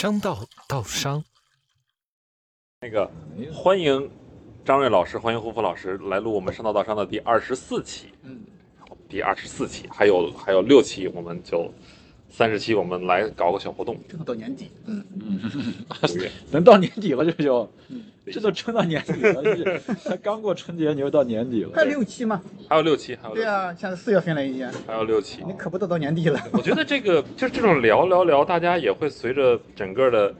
商道道商，那个欢迎张瑞老师，欢迎胡福老师来录我们商道道商的第二十四期，嗯，第二十四期，还有还有六期，我们就三十期，我们来搞个小活动，正好到年底，嗯，五月，能到年底了，这就嗯，这都撑到年底了，这才刚过春节，你又到年底了还。有六期吗？还有六期，还有六期，对啊，现在四月份了已经，还有六期。你可不都到年底了？我觉得这个就是这种聊聊聊，大家也会随着整个的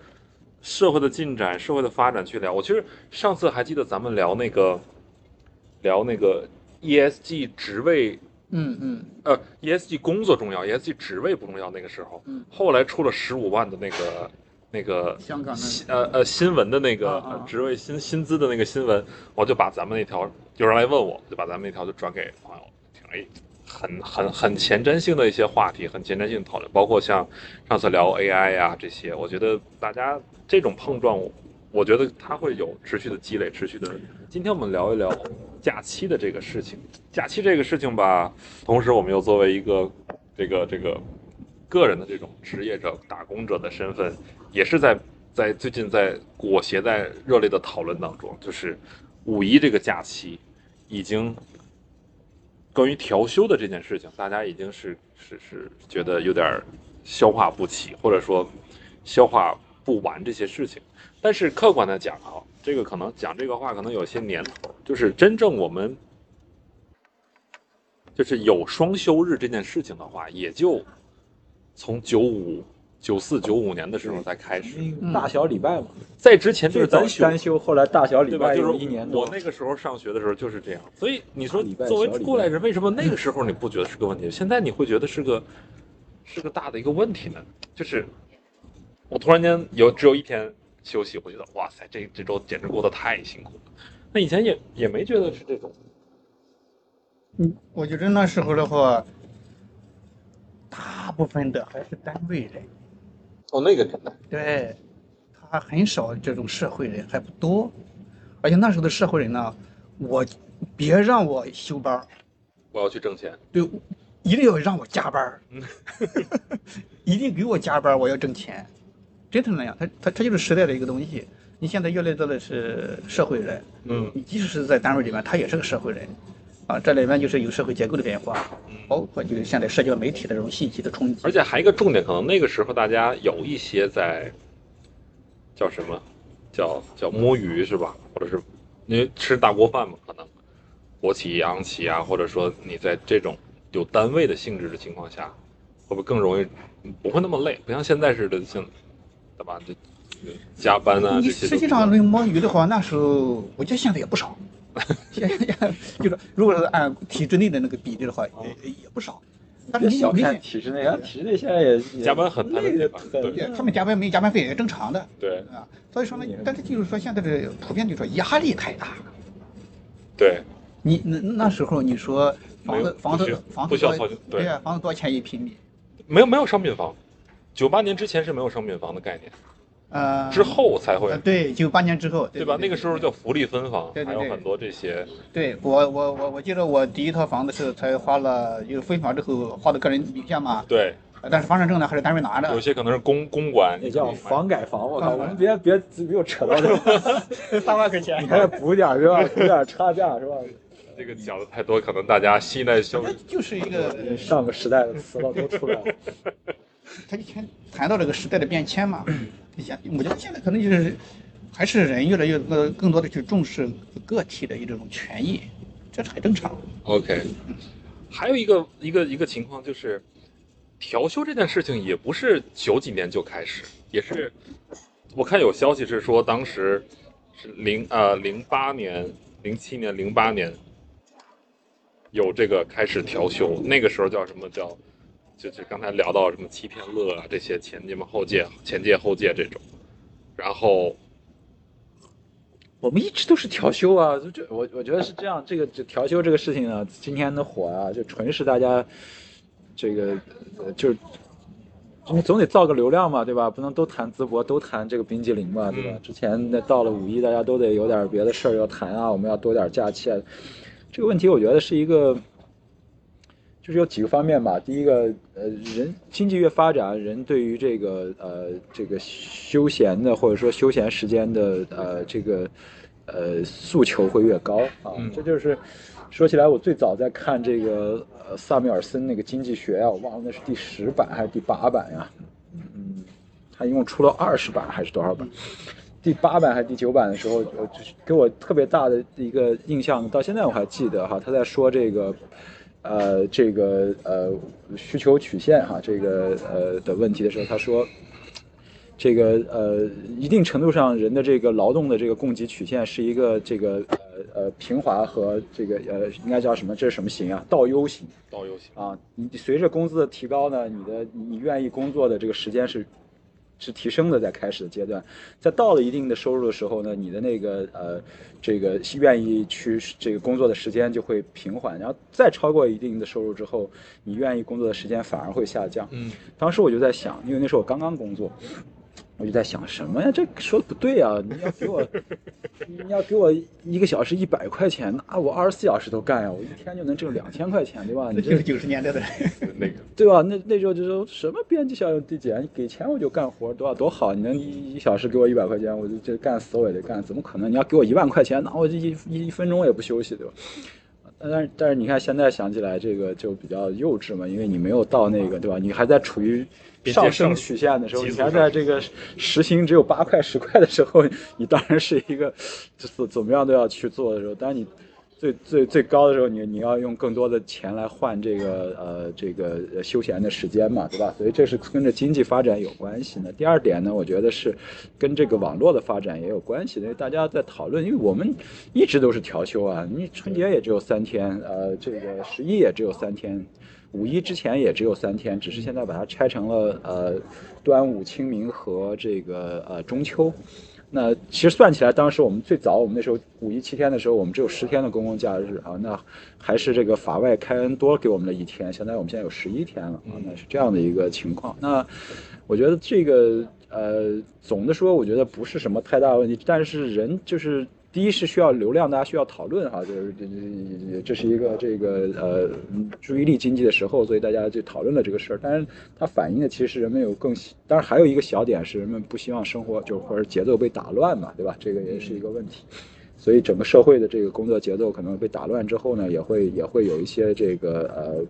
社会的进展、社会的发展去聊。我其实上次还记得咱们聊那个聊那个 ESG 职位，嗯嗯，呃，ESG 工作重要，ESG 职位不重要。那个时候，嗯后来出了十五万的那个那个香港新的，呃呃新闻的那个职位薪薪资的那个新闻，我就把咱们那条有人来问我，就把咱们那条就转给朋友听，哎，很很很前瞻性的一些话题，很前瞻性的讨论，包括像上次聊 AI 呀、这些，我觉得大家这种碰撞，我觉得它会有持续的积累，持续的。今天我们聊一聊假期的这个事情，假期这个事情吧，同时我们又作为一个这个这个个人的这种职业者、打工者的身份，也是在在最近在裹挟在热烈的讨论当中，就是五一这个假期已经关于调休的这件事情，大家已经是是是觉得有点消化不起，或者说消化不完这些事情。但是客观的讲啊，这个可能讲这个话可能有些年头，就是真正我们就是有双休日这件事情的话，也就从九五、九四、九五年的时候才开始，嗯大小礼拜嘛，在之前就是单休，单休，后来大小礼？拜就是一年多我。那个时候上学的时候就是这样，所以你说作为过来人，为什么那个时候你不觉得是个问题？现在你会觉得是个是个大的一个问题呢？就是我突然间有只有一天休息，我觉得哇塞，这这周简直过得太辛苦了。那以前也也没觉得是这种，嗯，我觉得那时候的话，大部分的还是单位人，哦，那个年代，对，他很少这种社会人还不多，而且那时候的社会人呢，我别让我休班儿，我要去挣钱，对，一定要让我加班儿，一定给我加班儿，我要挣钱，真的那样，他他他就是时代的一个东西。你现在越来越多的是社会人，嗯。你即使是在单位里面，他也是个社会人，啊，这里面就是有社会结构的变化，包括就是现在社交媒体的这种信息的冲击，而且还有一个重点，可能那个时候大家有一些在叫什么，叫叫摸鱼是吧？或者是因为吃大锅饭嘛，可能国企、央企啊，或者说你在这种有单位的性质的情况下，会不会更容易不会那么累？不像现在似的，像对吧？这加班啊你这些都。实际上论摸鱼的话，那时候我觉得现在也不少，就是如果是按体制内的那个比例的话，也也不少。但是别小看体制内，啊，体制内现在也也加班很他们加班没加班费也正常的对啊。所以说呢，但是就是说现在的普遍就是说压力太大了。对，你那那时候你说房子房子不需房子多不需要操心对对呀，房子多少钱一平米？没有没有商品房，九八年之前是没有商品房的概念，呃，之后才会呃对，九八年之后，对吧？那个时候叫福利分房，对对对还有很多这些。对我我我我记得我第一套房子是才花了，就是分房之后花的个人名下嘛，对，呃但是房产证呢还是单位拿的有。些可能是公公管，也叫房改房。我靠，我们别别没有扯到这个，三万块钱你还补点是吧？补点差价是吧？这个讲的太多，可能大家新一代消费就是一个，上个时代的词了都出来了。他以前谈到这个时代的变迁嘛，现我觉得现在可能就是还是人越来越呃更多的去重视个体的一种权益，这是很正常。OK。还有一个一个一个情况就是，调休这件事情也不是九几年就开始，也是我看有消息是说当时是零呃零八年、零七年、零八年有这个开始调休，那个时候叫什么叫？就是刚才聊到什么欺骗乐啊这些前界嘛后界前界后界这种，然后我们一直都是调休啊，就这我我觉得是这样，这个这调休这个事情呢，今天的火啊，就纯是大家这个呃就是你总得造个流量嘛，对吧？不能都谈淄博，都谈这个冰激凌嘛，对吧？嗯之前那到了五一，大家都得有点别的事儿要谈啊，我们要多点假期啊。这个问题我觉得是一个就是有几个方面吧。第一个，呃，人经济越发展，人对于这个呃这个休闲的或者说休闲时间的呃这个呃诉求会越高啊。嗯这就是说起来，我最早在看这个呃萨缪尔森那个经济学啊，我忘了那是第十版还是第八版呀？嗯，他一共出了二十版还是多少版？第八版还是第九版的时候，呃，就是给我特别大的一个印象，到现在我还记得哈，他在说这个，呃，这个呃需求曲线哈，这个呃的问题的时候，他说，这个呃一定程度上人的这个劳动的这个供给曲线是一个这个呃呃平滑和这个呃应该叫什么？这是什么型啊？倒 U 型。倒 U 型啊，你随着工资的提高呢，你的你愿意工作的这个时间是是提升的，在开始的阶段，在到了一定的收入的时候呢，你的那个呃这个愿意去这个工作的时间就会平缓，然后再超过一定的收入之后，你愿意工作的时间反而会下降。嗯，当时我就在想，因为那时候我刚刚工作，我就在想什么呀？这说的不对啊！你要给我，你要给我一个小时一百块钱，那我二十四小时都干呀，我一天就能挣两千块钱，对吧？你这这就是九十年代的人。那个对吧？那那时候就说什么边际效应递减，你给钱我就干活，多少多好，你能一一小时给我一百块钱，我就这干死我也得干，怎么可能？你要给我一万块钱，那我这一一一分钟也不休息，对吧？但是但是你看现在想起来这个就比较幼稚嘛，因为你没有到那个对吧？你还在处于上升曲线的时候，你还在这个时薪只有八块十块的时候，你当然是一个 怎怎么样都要去做的时候。但是你最最最高的时候，你你要用更多的钱来换这个呃这个休闲的时间嘛，对吧？所以这是跟着经济发展有关系的。第二点呢，我觉得是跟这个网络的发展也有关系的，因为大家在讨论，因为我们一直都是调休啊，你春节也只有三天，呃，这个十一也只有三天。五一之前也只有三天，只是现在把它拆成了呃端午、清明和这个呃中秋。那其实算起来，当时我们最早我们那时候五一七天的时候，我们只有十天的公共假日啊，那还是这个法外开恩多给我们了一天，相当于我们现在有十一天了啊，那是这样的一个情况。那我觉得这个呃，总的说，我觉得不是什么太大问题，但是人就是。第一是需要流量，大家需要讨论哈，就是这这这是一个这个呃注意力经济的时候，所以大家就讨论了这个事儿。但是，它反映的其实人们有更，当然还有一个小点是人们不希望生活就或者节奏被打乱嘛，对吧？这个也是一个问题。所以整个社会的这个工作节奏可能被打乱之后呢，也会也会有一些这个呃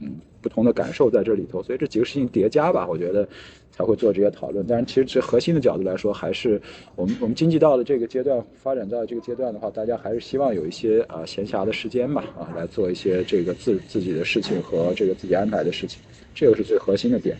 嗯不同的感受在这里头。所以这几个事情叠加吧，我觉得。才会做这些讨论，但是其实这核心的角度来说，还是我们我们经济到了这个阶段，发展到这个阶段的话，大家还是希望有一些啊闲暇的时间吧，啊来做一些这个自自己的事情和这个自己安排的事情，这个是最核心的点。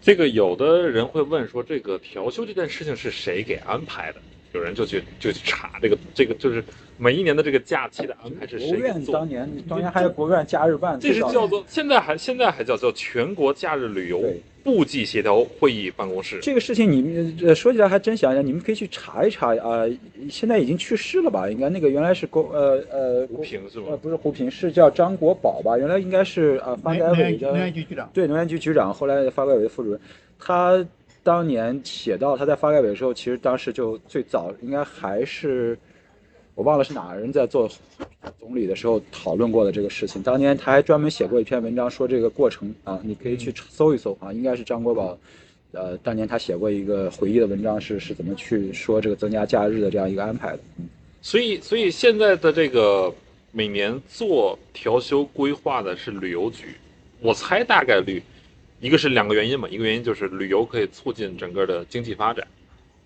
这个有的人会问说，这个调休这件事情是谁给安排的？有人就去就去查这个这个就是每一年的这个假期的安排是国务谁做的？院当年当年还有国务院假日办，这是叫做现在还现在还叫做全国假日旅游部际协调会议办公室。这个事情你们呃说起来还真想想，你们可以去查一查啊、现在已经去世了吧？应该那个原来是国呃呃胡平是吧呃不是胡平，是叫张国宝吧？原来应该是呃发改委的能源局局长，对能源局局长，后来发改委副主任，他当年写到他在发改委的时候，其实当时就最早应该还是我忘了是哪个人在做总理的时候讨论过的这个事情。当年他还专门写过一篇文章说这个过程啊，你可以去搜一搜啊，应该是张国宝。呃，当年他写过一个回忆的文章，是是怎么去说这个增加假日的这样一个安排的。嗯所以，所以现在的这个每年做调休规划的是旅游局，我猜大概率，一个是两个原因嘛，一个原因就是旅游可以促进整个的经济发展，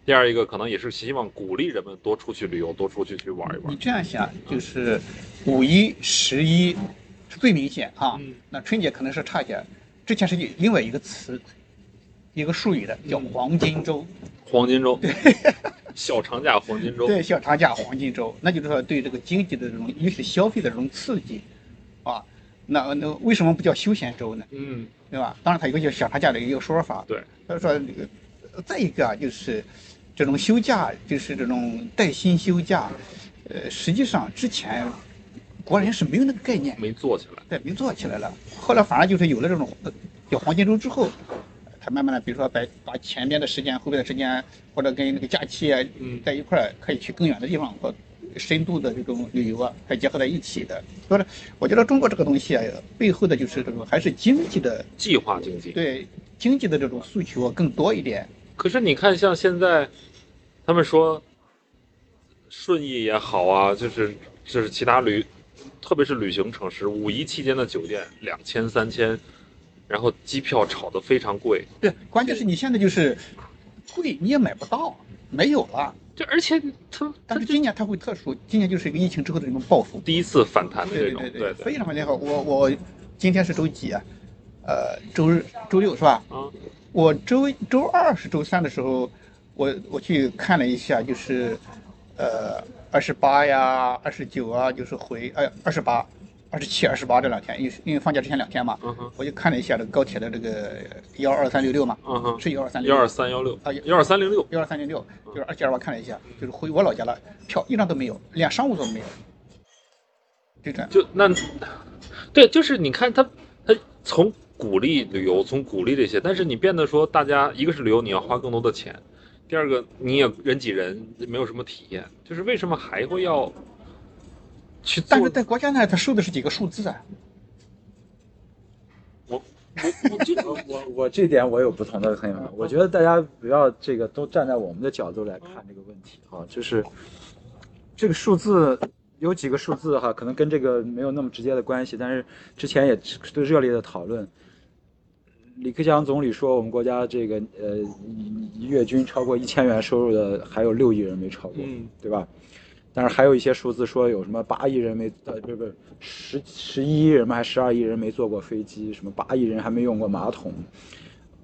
第二一个可能也是希望鼓励人们多出去旅游，多出去去玩一玩你。这样想，就是五一、十一是最明显啊。嗯那春节可能是差一点。之前是有另外一个词，一个术语的，叫黄金周。黄金周，对 小长假黄金周，对，小长假黄金周，那就是说对这个经济的这种，尤其是消费的这种刺激，啊，那那为什么不叫休闲周呢？嗯，对吧？当然，它有个叫小长假的一个说法。对，他说这个，呃再一个啊，就是这种休假，就是这种带薪休假，呃，实际上之前国人是没有那个概念，没做起来。对，没做起来了。后来反而就是有了这种呃叫黄金周之后，他慢慢的，比如说把把前边的时间、后边的时间，或者跟那个假期啊嗯在一块儿，可以去更远的地方和深度的这种旅游啊，还结合在一起的。所以说，我觉得中国这个东西啊，背后的就是这种还是经济的计划经济。对经济的这种诉求更多一点。可是你看，像现在，他们说顺义也好啊，就是就是其他旅，特别是旅行城市，五一期间的酒店两千三千，然后机票炒得非常贵，对，关键是你现在就是贵你也买不到，没有了。就而且它但是今年它会特殊，今年就是一个疫情之后的这种报复。第一次反弹的这种，对对对非常非常好。我我今天是周几啊？呃，周日、周六是吧？啊，我周周二是周三的时候，我我去看了一下，就是呃二十八呀、二十九啊，就是回哎二十八、二十七、二十八这两天，因为因为放假之前两天嘛，我就看了一下这个高铁的这个幺二三六六嘛，是幺二三六幺二三幺六啊幺二三零六，幺二三零六，就是二七二八看了一下，就是回我老家了，票一张都没有，连商务座都没有，就这样。就那，对，就是你看他他从鼓励旅游，从鼓励这些，但是你变得说大家一个是旅游你要花更多的钱，第二个你也人挤人，没有什么体验，就是为什么还会要去？但是在国家那，他收的是几个数字啊？我我我就我我我这点我有不同的看法。我觉得大家不要这个都站在我们的角度来看这个问题哈，就是这个数字有几个数字哈，可能跟这个没有那么直接的关系，但是之前也都热烈的讨论。李克强总理说，我们国家这个呃月均超过一千元收入的还有六亿人没超过，嗯对吧？但是还有一些数字说有什么八亿人没呃不是不是十十一亿人吗？还十二亿人没坐过飞机？什么八亿人还没用过马桶？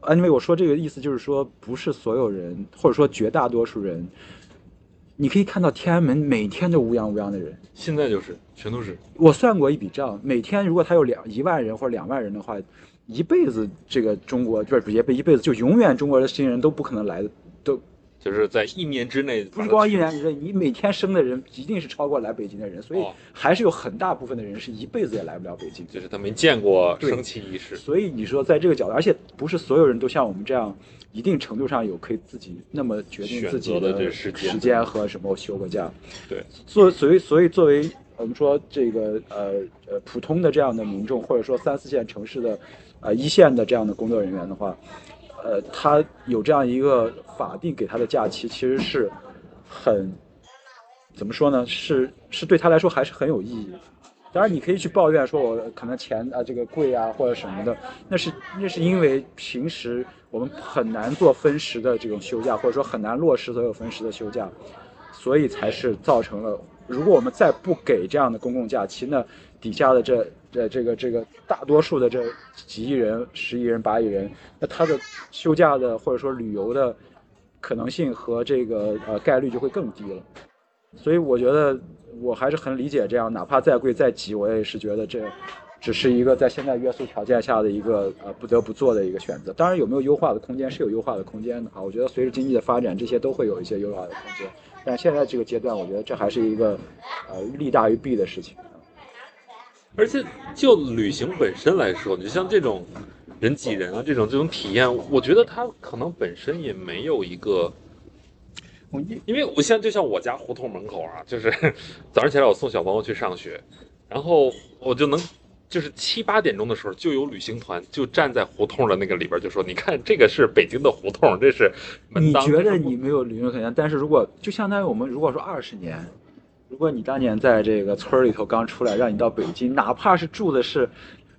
啊，因为我说这个意思就是说，不是所有人，或者说绝大多数人，你可以看到天安门每天都乌泱乌泱的人。现在就是全都是我算过一笔账，每天如果他有两一万人或者两万人的话，一辈子这个中国就是也不一辈子，就永远中国的新人都不可能来就是在一年之内，不是光一年之内，你每天生的人一定是超过来北京的人，所以哦还是有很大部分的人是一辈子也来不了北京。就是他没见过升旗仪式，所以你说在这个角度，而且不是所有人都像我们这样，一定程度上有可以自己那么决定自己的时间时间和什么休个假。对，作所以所以作为我们说这个呃呃普通的这样的民众，或者说三四线城市的呃一线的这样的工作人员的话，呃，他有这样一个法定给他的假期，其实是很怎么说呢？是是对他来说还是很有意义。当然，你可以去抱怨说，我可能钱啊这个贵啊或者什么的，那是那是因为平时我们很难做分时的这种休假，或者说很难落实所有分时的休假，所以才是造成了，如果我们再不给这样的公共假期，那底下的这这这个这个大多数的这几亿人、十亿人、八亿人，那他的休假的或者说旅游的可能性和这个呃概率就会更低了。所以我觉得我还是很理解这样，哪怕再贵再急，我也是觉得这只是一个在现在约束条件下的一个呃不得不做的一个选择。当然有没有优化的空间是有优化的空间的啊，我觉得随着经济的发展，这些都会有一些优化的空间。但现在这个阶段，我觉得这还是一个呃利大于弊的事情。而且就旅行本身来说，你像这种人挤人啊，这种这种体验，我觉得它可能本身也没有一个，因为我现在就像我家胡同门口啊，就是 早上起来我送小朋友去上学，然后我就能。就是七八点钟的时候，就有旅行团就站在胡同的那个里边，就说：“你看，这个是北京的胡同，这是门你。”觉得你没有旅游可能，但是如果就相当于我们如果说二十年，如果你当年在这个村里头刚出来，让你到北京，哪怕是住的是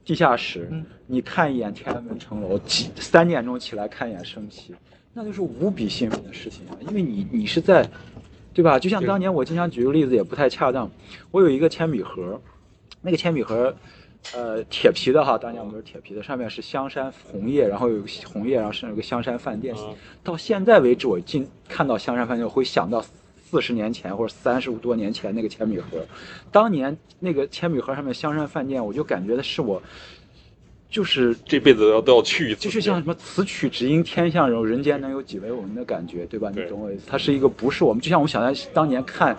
地下室，嗯你看一眼天安门城楼，几三点钟起来看一眼升旗，那就是无比兴奋的事情啊！因为你你是在，对吧？就像当年我经常举个例子，也不太恰当，我有一个铅笔盒，那个铅笔盒。呃，铁皮的哈，当年我们是铁皮的，上面是香山红叶，然后有个红叶，然后上有个香山饭店。啊到现在为止，我进看到香山饭店，我会想到四十年前或者三十多年前那个铅笔盒。当年那个铅笔盒上面香山饭店，我就感觉的是我，就是这辈子都要都要去一次，就是像什么“此曲只应天下人，人间能有几为闻”的感觉，对吧？你懂我意思？它是一个不是我们，就像我们想在当年看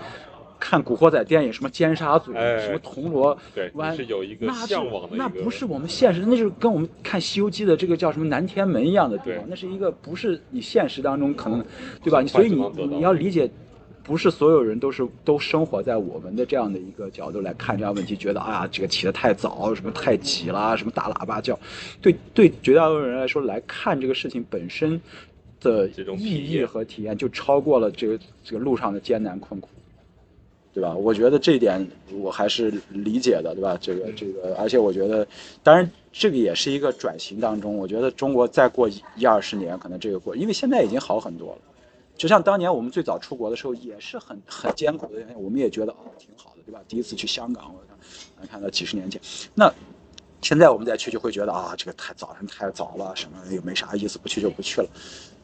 看古惑仔电影，什么尖沙咀，哎什么铜锣，湾是有一个向往的一个，那不是我们现实，那就是跟我们看《西游记》的这个叫什么南天门一样的地方，那是一个不是你现实当中可能，对吧？你所以你你要理解。不是所有人都是都生活在我们的这样的一个角度来看这样问题，觉得啊这个起得太早，什么太急啦，什么大喇叭叫，对对绝大多数人来说来看这个事情本身的这种意义和体验就超过了这个这个路上的艰难困苦。对吧？我觉得这一点我还是理解的，对吧？这个这个，而且我觉得，当然这个也是一个转型当中，我觉得中国再过一一二十年，可能这个过，因为现在已经好很多了。就像当年我们最早出国的时候，也是很很艰苦的，我们也觉得哦挺好的，对吧？第一次去香港，我看到几十年前，那现在我们再去就会觉得啊，这个太早上太早了，什么也没啥意思，不去就不去了。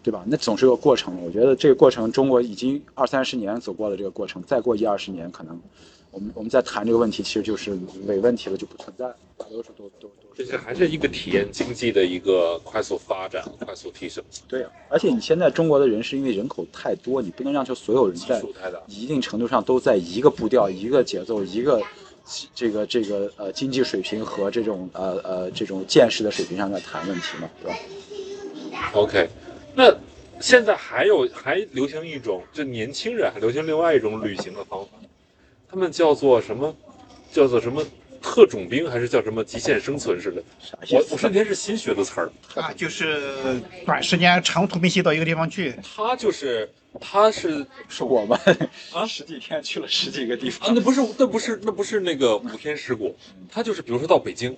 对吧？那总是有个过程。我觉得这个过程，中国已经二三十年走过了这个过程，再过一二十年，可能我们我们再谈这个问题，其实就是伪问题了，就不存在。大多数都都都这是还是一个体验经济的一个快速发展、快速提升，对呀、而且你现在中国的人是因为人口太多，你不能让求所有人在。一定程度上都在一个步调、一个节奏、一个这个这个呃经济水平和这种呃呃这种见识的水平上在谈问题嘛，对吧？OK，那现在还有还流行一种，就年轻人还流行另外一种旅行的方法，他们叫做什么？叫做什么特种兵，还是叫什么极限生存似的？我我这天是新学的词儿，啊，就是短时间长途奔袭到一个地方去，他就是他是是我们啊？十几天去了十几个地啊，方，那不是那不是那不是那个五天十国，他就是比如说到北京，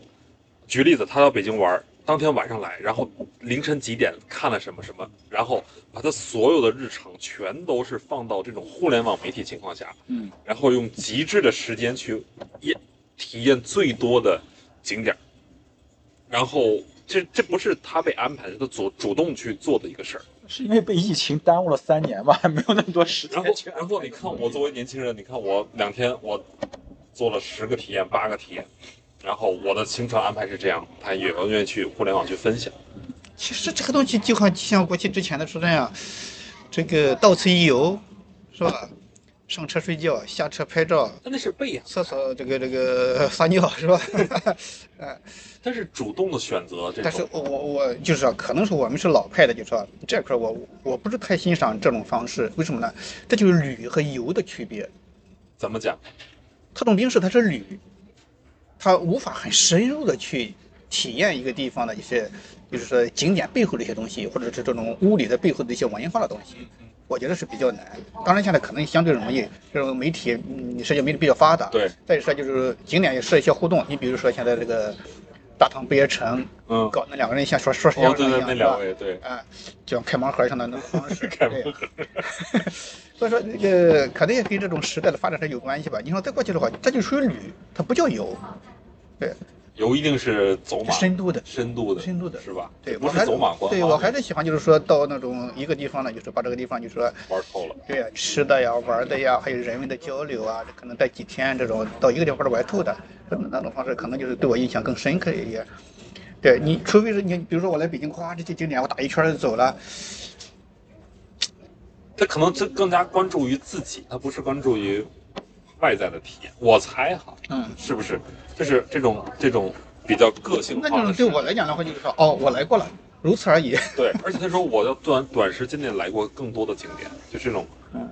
举例子，他到北京玩儿，当天晚上来，然后凌晨几点看了什么什么，然后把他所有的日程全都是放到这种互联网媒体情况下，嗯，然后用极致的时间去验体验最多的景点儿，然后这这不是他被安排的，他主主动去做的一个事儿。是因为被疫情耽误了三年吧，还 没有那么多时然后间。然后你看我作为年轻人，你看我两天我做了十个体验、八个体验，然后我的行程安排是这样，他也愿意去互联网去分享。其实这个东西就好像过去之前的时候那样，这个到此一游，是吧？上车睡觉，下车拍照，但那是被养，厕所这个这个 撒尿，是吧？但是主动的选择这但是种，我我就是说，可能是我们是老派的，就是说这块儿我我不是太欣赏这种方式，为什么呢？这就是旅和游的区别。怎么讲？特种兵式它是旅，它无法很深入的去体验一个地方的一些，就是说景点背后的一些东西，或者是这种物理的背后的一些文化的东西，我觉得是比较难。当然现在可能相对容易，这种媒体，嗯，社交媒体比较发达。对。再一说就是景点也设一些互动，你比如说现在这个大唐不夜城，嗯，搞那两个人像说说相哦，对对，声一样，对，啊，就像开盲盒上的那种方式。开对盲盒。所以说，这个可能也跟这种时代的发展是有关系吧。你说再过去的话，这就属于旅，它不叫游，对，游一定是走马深度的。深度的，深度的是吧？对，不是走马观花。对我还是喜欢，就是说到那种一个地方呢，就是把这个地方，就是说，玩透了。对呀，吃的呀、玩的呀，还有人文的交流啊，可能待几天这种，到一个地方玩透的，那种方式可能就是对我印象更深刻一些。对你，除非是你，比如说我来北京，夸这些景点我打一圈就走了，他可能这更加关注于自己，他不是关注于外在的体验。我猜哈，嗯，是不是？就是这种这种比较个性化那就是。对我来讲的话，就是说，哦，我来过了，如此而已。对，而且他说我要短短时间内来过更多的景点，就这种。嗯。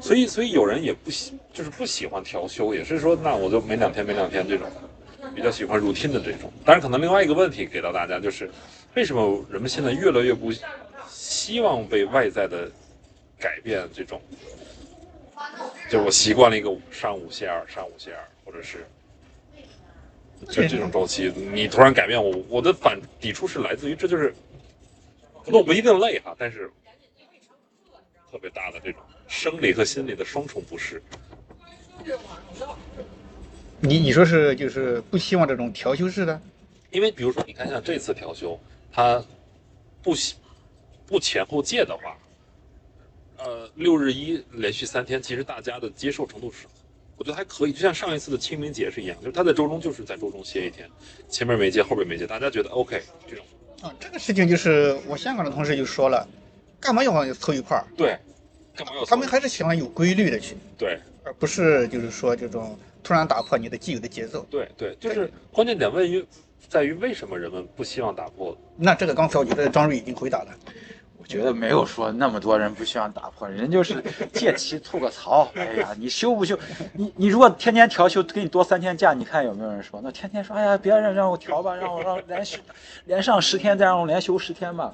所以，所以有人也不喜，就是不喜欢调休，也是说，那我就每两天每两天这种，比较喜欢 routine 的这种。当然，可能另外一个问题给到大家就是，为什么人们现在越来越不希望被外在的改变这种？就我习惯了一个上午歇二，上午歇二，或者是就这种周期，你突然改变我，我的反抵触是来自于这就是，可能我不一定累哈，但是特别大的这种生理和心理的双重不适。你你说是就是不希望这种调休式的？因为比如说，你看像这次调休，它不喜不前后借的话，呃，六日一连续三天，其实大家的接受程度是，我觉得还可以。就像上一次的清明节是一样，就是他在周中就是在周中歇一天，前面没接，后边没接，大家觉得 OK 这种。啊，这个事情就是我香港的同事就说了，干嘛要凑一块儿？对，干嘛要他们还是喜欢有规律的去。对而不是就是说这种突然打破你的既有的节奏。对对，就是关键点问于在于为什么人们不希望打破？那这个刚才我觉得张瑞已经回答了。我觉得没有说那么多人不希望打破，人就是借题吐个槽。哎呀，你休不休？你你如果天天调休，给你多三天假，你看有没有人说？那天天说，哎呀，别人让我调吧，让我让连续连上十天，再让我连休十天吧。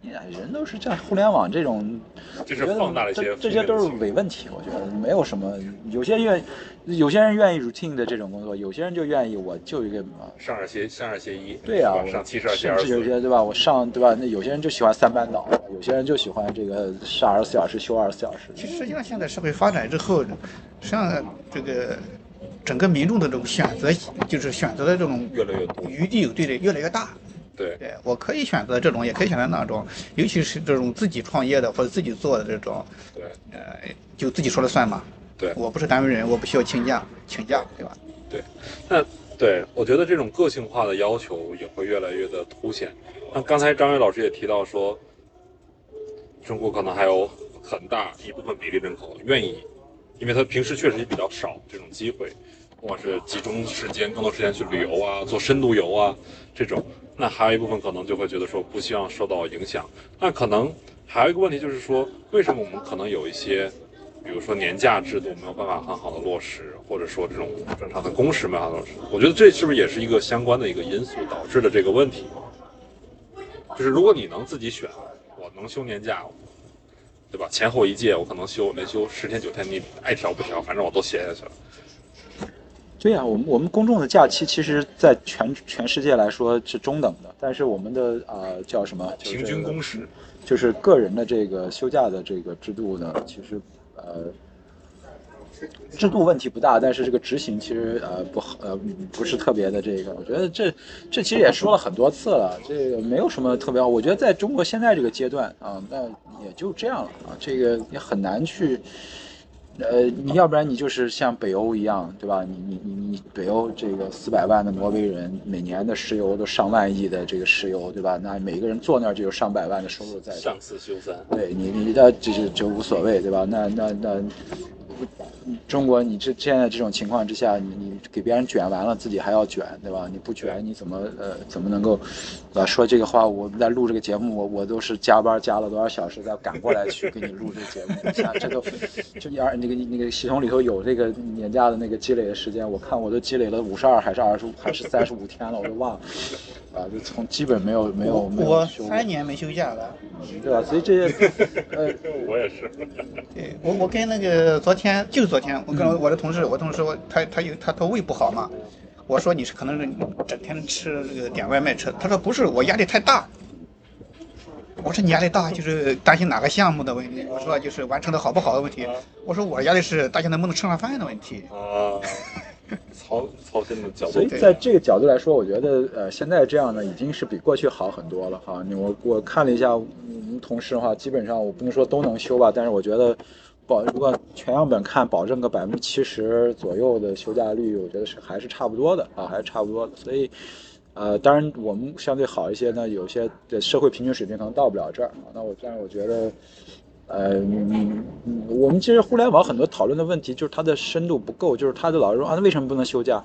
肯定人都是这样，互联网这种，就是放大了一些这这些都是伪问题。我觉得没有什么，有些愿有些人愿意 routine 的这种工作，有些人就愿意我就一个上二歇上二歇一，对呀、是吧上七十二歇二甚至有些对吧？我上对吧？那有些人就喜欢三班倒，有些人就喜欢这个上二十四小时休二十四小时。其实实际上现在社会发展之后，实际上这个整个民众的这种选择，就是选择的这种越来越多。余地对的越来越大。对，对我可以选择这种，也可以选择那种，尤其是这种自己创业的或者自己做的这种，对，呃，就自己说了算嘛。对我不是单位人，我不需要请假，请假，对吧？对，那对我觉得这种个性化的要求也会越来越的凸显。那刚才张伟老师也提到说，中国可能还有很大一部分比例人口愿意，因为他平时确实也比较少这种机会，不管是集中时间更多时间去旅游啊，做深度游啊这种，那还有一部分可能就会觉得说不希望受到影响。那可能还有一个问题就是说，为什么我们可能有一些比如说年假制度没有办法很好的落实，或者说这种正常的工时没办法落实，我觉得这是不是也是一个相关的一个因素导致的这个问题？就是如果你能自己选，我能休年假，对吧？前后一届我可能休连休十天九天，你爱调不调，反正我都歇下去了。对呀、我们我们公众的假期其实，在全全世界来说是中等的，但是我们的啊、呃叫什么？就是平均工时，就是个人的这个休假的这个制度呢，其实呃制度问题不大，但是这个执行其实呃不好呃不是特别的这个，我觉得这这其实也说了很多次了，这个没有什么特别，我觉得在中国现在这个阶段啊，那也就这样了啊，这个也很难去。呃，你要不然你就是像北欧一样，对吧？你你你你北欧这个四百万的挪威人，每年的石油都上万亿的这个石油，对吧？那每个人坐那儿就有上百万的收入在。上次修三，对你，你的这就就无所谓，对吧？那那那，中国你这现在这种情况之下，你你给别人卷完了，自己还要卷，对吧？你不卷，你怎么呃怎么能够，啊说这个话？我们在录这个节目，我我都是加班加了多少小时再赶过来去给你录这个节目，你想这都 就你二那个那个系统里头有这个年假的那个积累的时间，我看我都积累了五十二还是二十五还是三十五天了，我都忘了，啊，就从基本没有没有没有我三年没休假了。对吧？所以这些，呃，我也是。对我，我跟那个昨天就是昨天，我跟我的同事，我同事说他他有他他胃不好嘛，我说你是可能是整天吃这个点外卖吃，他说不是，我压力太大。我说你压力大就是担心哪个项目的问题，我说就是完成的好不好的问题，我说我压力是大家能不能吃上饭的问题。啊，操操心的角度所以，在这个角度来说，我觉得呃，现在这样呢，已经是比过去好很多了哈。我我看了一下我们同事的话，基本上我不能说都能休吧，但是我觉得保如果全样本看，保证个百分之七十左右的休假率，我觉得是还是差不多的啊，还是差不多的。所以。呃，当然我们相对好一些呢，有些的社会平均水平可能到不了这儿啊。那我但是我觉得，呃，嗯我们其实互联网很多讨论的问题就是它的深度不够，就是它的老是说啊，那为什么不能休假？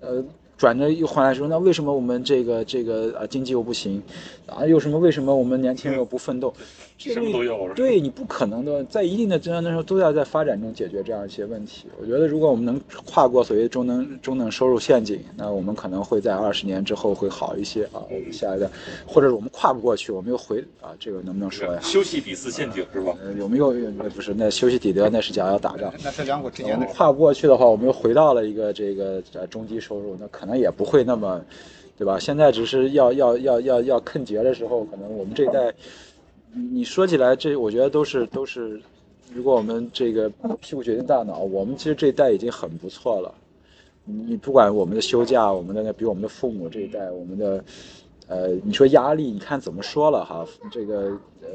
呃，转着又换来说，那为什么我们这个这个啊经济又不行啊？又什么为什么我们年轻人又不奋斗？这什么都有是吧对你不可能的，在一定的阶段的时候，都要在发展中解决这样一些问题。我觉得，如果我们能跨过所谓中等中等收入陷阱，那我们可能会在二十年之后会好一些啊。我们下一代，或者是我们跨不过去，我们又回啊，这个能不能说呀？休息底四陷阱是吧？呃，有没有那不是那休息底德那是讲要打仗，那是两国之间的事。我们跨不过去的话，我们又回到了一个这个呃中低收入，那可能也不会那么，对吧？现在只是要要要要要坑节的时候，可能我们这一代，你说起来，这我觉得都是都是，如果我们这个屁股决定大脑，我们其实这一代已经很不错了。你不管我们的休假，我们的那比我们的父母这一代，我们的，呃，你说压力，你看怎么说了哈？这个呃，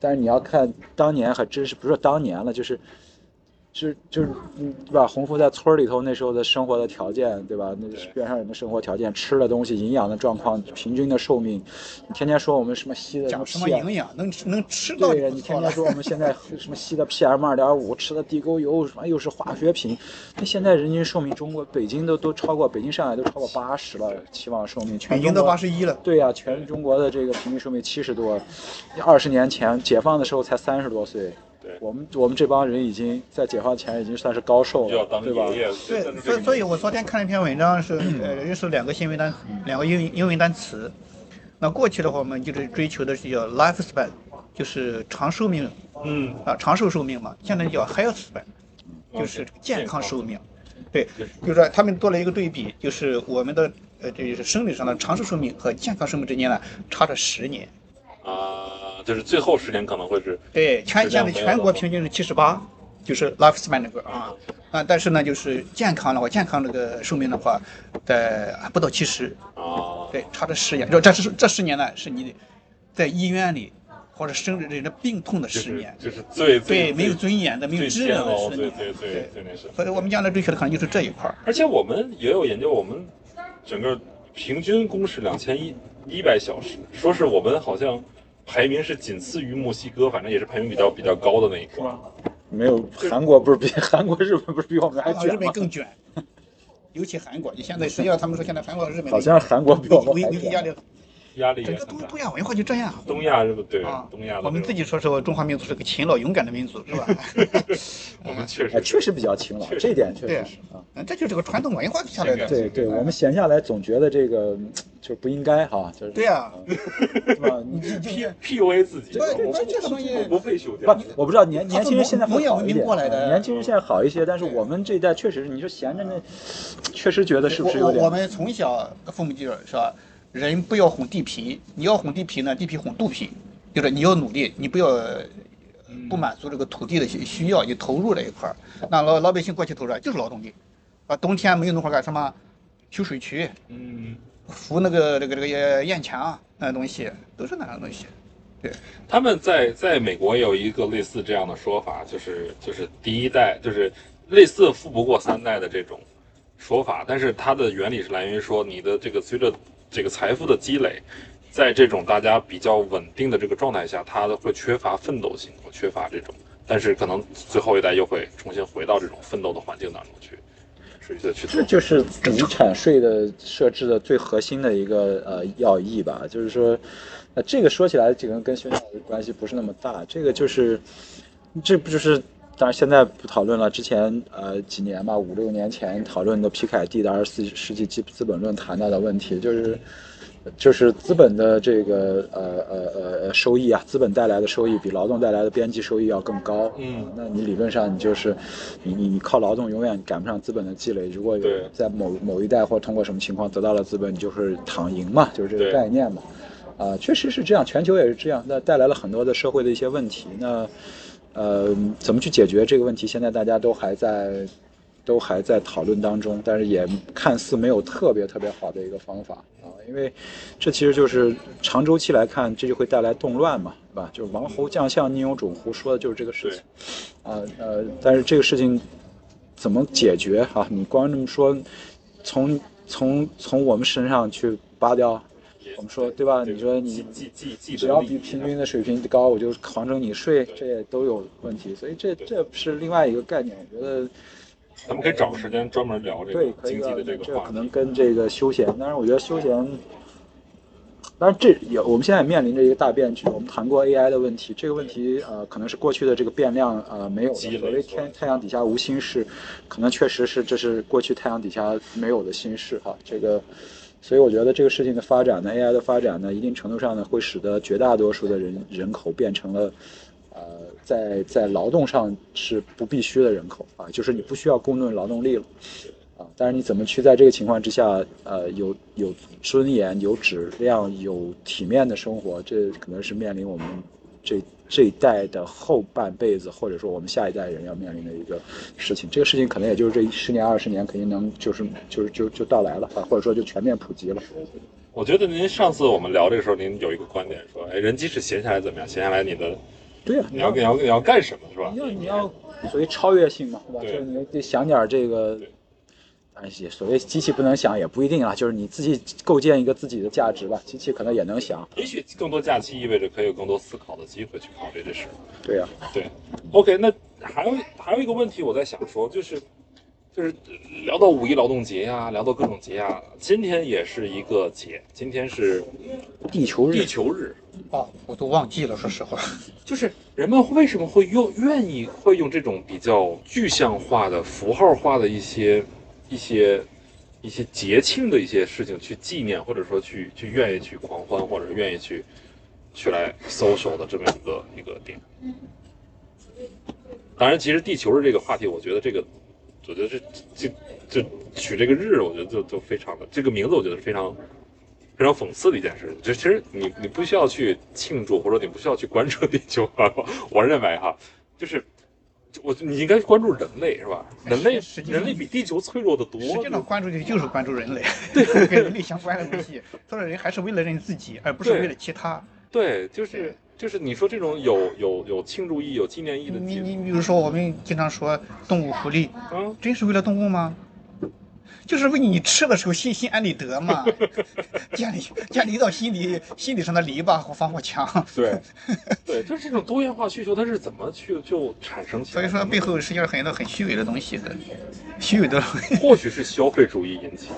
但是你要看当年还真是不是说当年了，就是就就是嗯对吧？洪福在村里头那时候的生活的条件，对吧？那对边上人的生活条件、吃的东西、营养的状况、平均的寿命，你天天说我们什么吸的讲什么营养，能能吃到对你天天。说我们现在 什么吸的 PM 二点五，吃的地沟油，什么又是化学品，那现在人均寿命，中国北京都都超过，北京、上海都超过八十了，期望寿命，全北京都中国八十一了，对呀、全中国的这个平均寿命七十多，二十年前解放的时候才三十多岁。对我们我们这帮人已经在解放前已经算是高寿了，就要当对吧？对，所以所以我昨天看了一篇文章是，呃，又是两个新闻单，两个英英文单词。那过去的话，我们就是追求的是叫 lifespan，就是长寿命嗯，啊，长寿寿命嘛。现在叫 health span，就是健康寿命。对，就是说他们做了一个对比，就是我们的呃，这就是生理上的长寿寿命和健康寿命之间呢，差着十年。啊，就是最后十年可能会是对，全现在全国平均是七十八，就是 lifespan 那个啊啊，但是呢，就是健康的话，健康这个寿命的话，在还不到七十，啊，对，差这十年。这这是这十年呢，是你在医院里或者生着这个病痛的十年，就是最最对，没有尊严的、没有最质量的十年，最最最最那什么。所以我们将来追求的可能就是这一块儿。而且我们也有研究，我们整个平均工时两千一一百小时，说是我们好像排名是仅次于墨西哥，反正也是排名比较比较高的那一个。没有韩国不是比韩国、日本不是比我们还卷吗？本更卷，尤其韩国，你现在实际上他们说现在韩国和日本好像韩国比我们危还卷。压力，整个。东东亚文化就这样。东亚是不对啊东亚我们自己说说中华民族是个勤劳勇敢的民族，是吧？我们确哎，实确实比较勤劳，这一点确实是啊。嗯，这就是个传统文化下来的。对对，我们闲下来总觉得这个嗯就是不应该哈，就是对呀是吧？你 P P U A 自己，对对我这个东西我不配休不。，我不知道年年轻人现在农业文明会好一点，过来的年轻人现在好一些，但是我们这一代确实是，你说闲着那，确实觉得是不是有点我们从小父母就是是吧？人不要哄地皮，你要哄地皮呢，地皮哄肚皮，就是你要努力，你不要呃不满足这个土地的需需要，你投入这一块儿。那老老百姓过去投入就是劳动力，啊，冬天没有农活干什么？修水渠、嗯，扶那个这个这个堰墙那东西，都是那样东西。对他们在在美国也有一个类似这样的说法，就是就是第一代就是类似富不过三代的这种说法，但是它的原理是来源于说你的这个随着这个财富的积累，在这种大家比较稳定的这个状态下，它会缺乏奋斗性，会缺乏这种，但是可能最后一代又会重新回到这种奋斗的环境当中去，这。就是遗产税的设置的最核心的一个呃要义吧，就是说，呃，这个说起来这个跟学校的关系不是那么大，这个就是，这不就是。当然，现在不讨论了。之前呃几年吧，五六年前讨论的皮凯蒂的二十四世纪资资本论谈到的问题，就是就是资本的这个呃呃呃呃收益啊，资本带来的收益比劳动带来的边际收益要更高。嗯那你理论上你就是你你你靠劳动永远赶不上资本的积累。如果有在某某一代或通过什么情况得到了资本，你就是躺赢嘛，就是这个概念嘛。啊、确实是这样，全球也是这样，那带来了很多的社会的一些问题。那呃，怎么去解决这个问题？现在大家都还在都还在讨论当中，但是也看似没有特别特别好的一个方法啊，因为这其实就是长周期来看，这就会带来动乱嘛，对吧？就是王侯将相宁有种乎，说的就是这个事情啊呃，但是这个事情怎么解决啊？你光这么说，从从从我们身上去扒掉，我们说对吧？你说你只要比平均的水平高，我就狂征你税，这也都有问题。所以这这是另外一个概念，我觉得咱们可以找个时间专门聊这对，个可以的经济的这个话题。可能跟这个休闲，当然我觉得休闲，当然这也我们现在也面临着一个大变局。我们谈过 AI 的问题，这个问题呃可能是过去的这个变量呃没有的所谓天太阳底下无新事，可能确实是这是过去太阳底下没有的新事哈。这个，所以我觉得这个事情的发展呢，AI 的发展呢，一定程度上呢会使得绝大多数的人人口变成了。呃，在在劳动上是不必须的人口啊，就是你不需要公论劳动力了。啊，但是你怎么去在这个情况之下，呃，有有尊严、有质量、有体面的生活，这可能是面临我们这这一代的后半辈子，或者说我们下一代人要面临的一个事情。这个事情可能也就是这十年、二十年，肯定能就是就是就就到来了啊，或者说就全面普及了。我觉得您上次我们聊这个时候，您有一个观点说，哎，人即使闲下来怎么样？闲下来你的对啊，你要你要你要干什么是吧你？要你要所谓超越性嘛，对吧？就是你得想点儿这个对，哎，也所谓机器不能想也不一定啊，就是你自己构建一个自己的价值吧，机器可能也能想。也许更多假期意味着可以有更多思考的机会去考虑这事。对呀、对，OK，那还有还有一个问题，我在想说，就是就是聊到五一劳动节呀、聊到各种节呀、今天也是一个节，今天是地球日地球日，哦，我都忘记了，说实话。就是人们为什么会用愿意会用这种比较具象化的、符号化的一些一些一些节庆的一些事情去纪念，或者说去去愿意去狂欢，或者愿意去去来 social 的这么一个一个点。当然，其实地球日这个话题，我觉得这个，我觉得这这这取这个日，我觉得就就非常的这个名字，我觉得非常非常讽刺的一件事。就其实你你不需要去庆祝，或者你不需要去关注地球。我认为哈，就是我你应该关注人类是吧？人类实际人类比地球脆弱的多。实际上关注的就是关注人类，对，跟人类相关的东西。他说人还是为了人自己，而不是为了其他。对，就是就是你说这种有有有庆祝意义、有纪念意义的你你比如说，我们经常说动物福利，嗯，真是为了动物吗？就是为你吃的时候心心安理得嘛，建立建立一道心理心理上的篱笆和防火墙。对 对，就是这种多元化需求，它是怎么去就产生起来？所以说背后实际上很多很虚伪的东西的，虚伪的东西。或许是消费主义引起，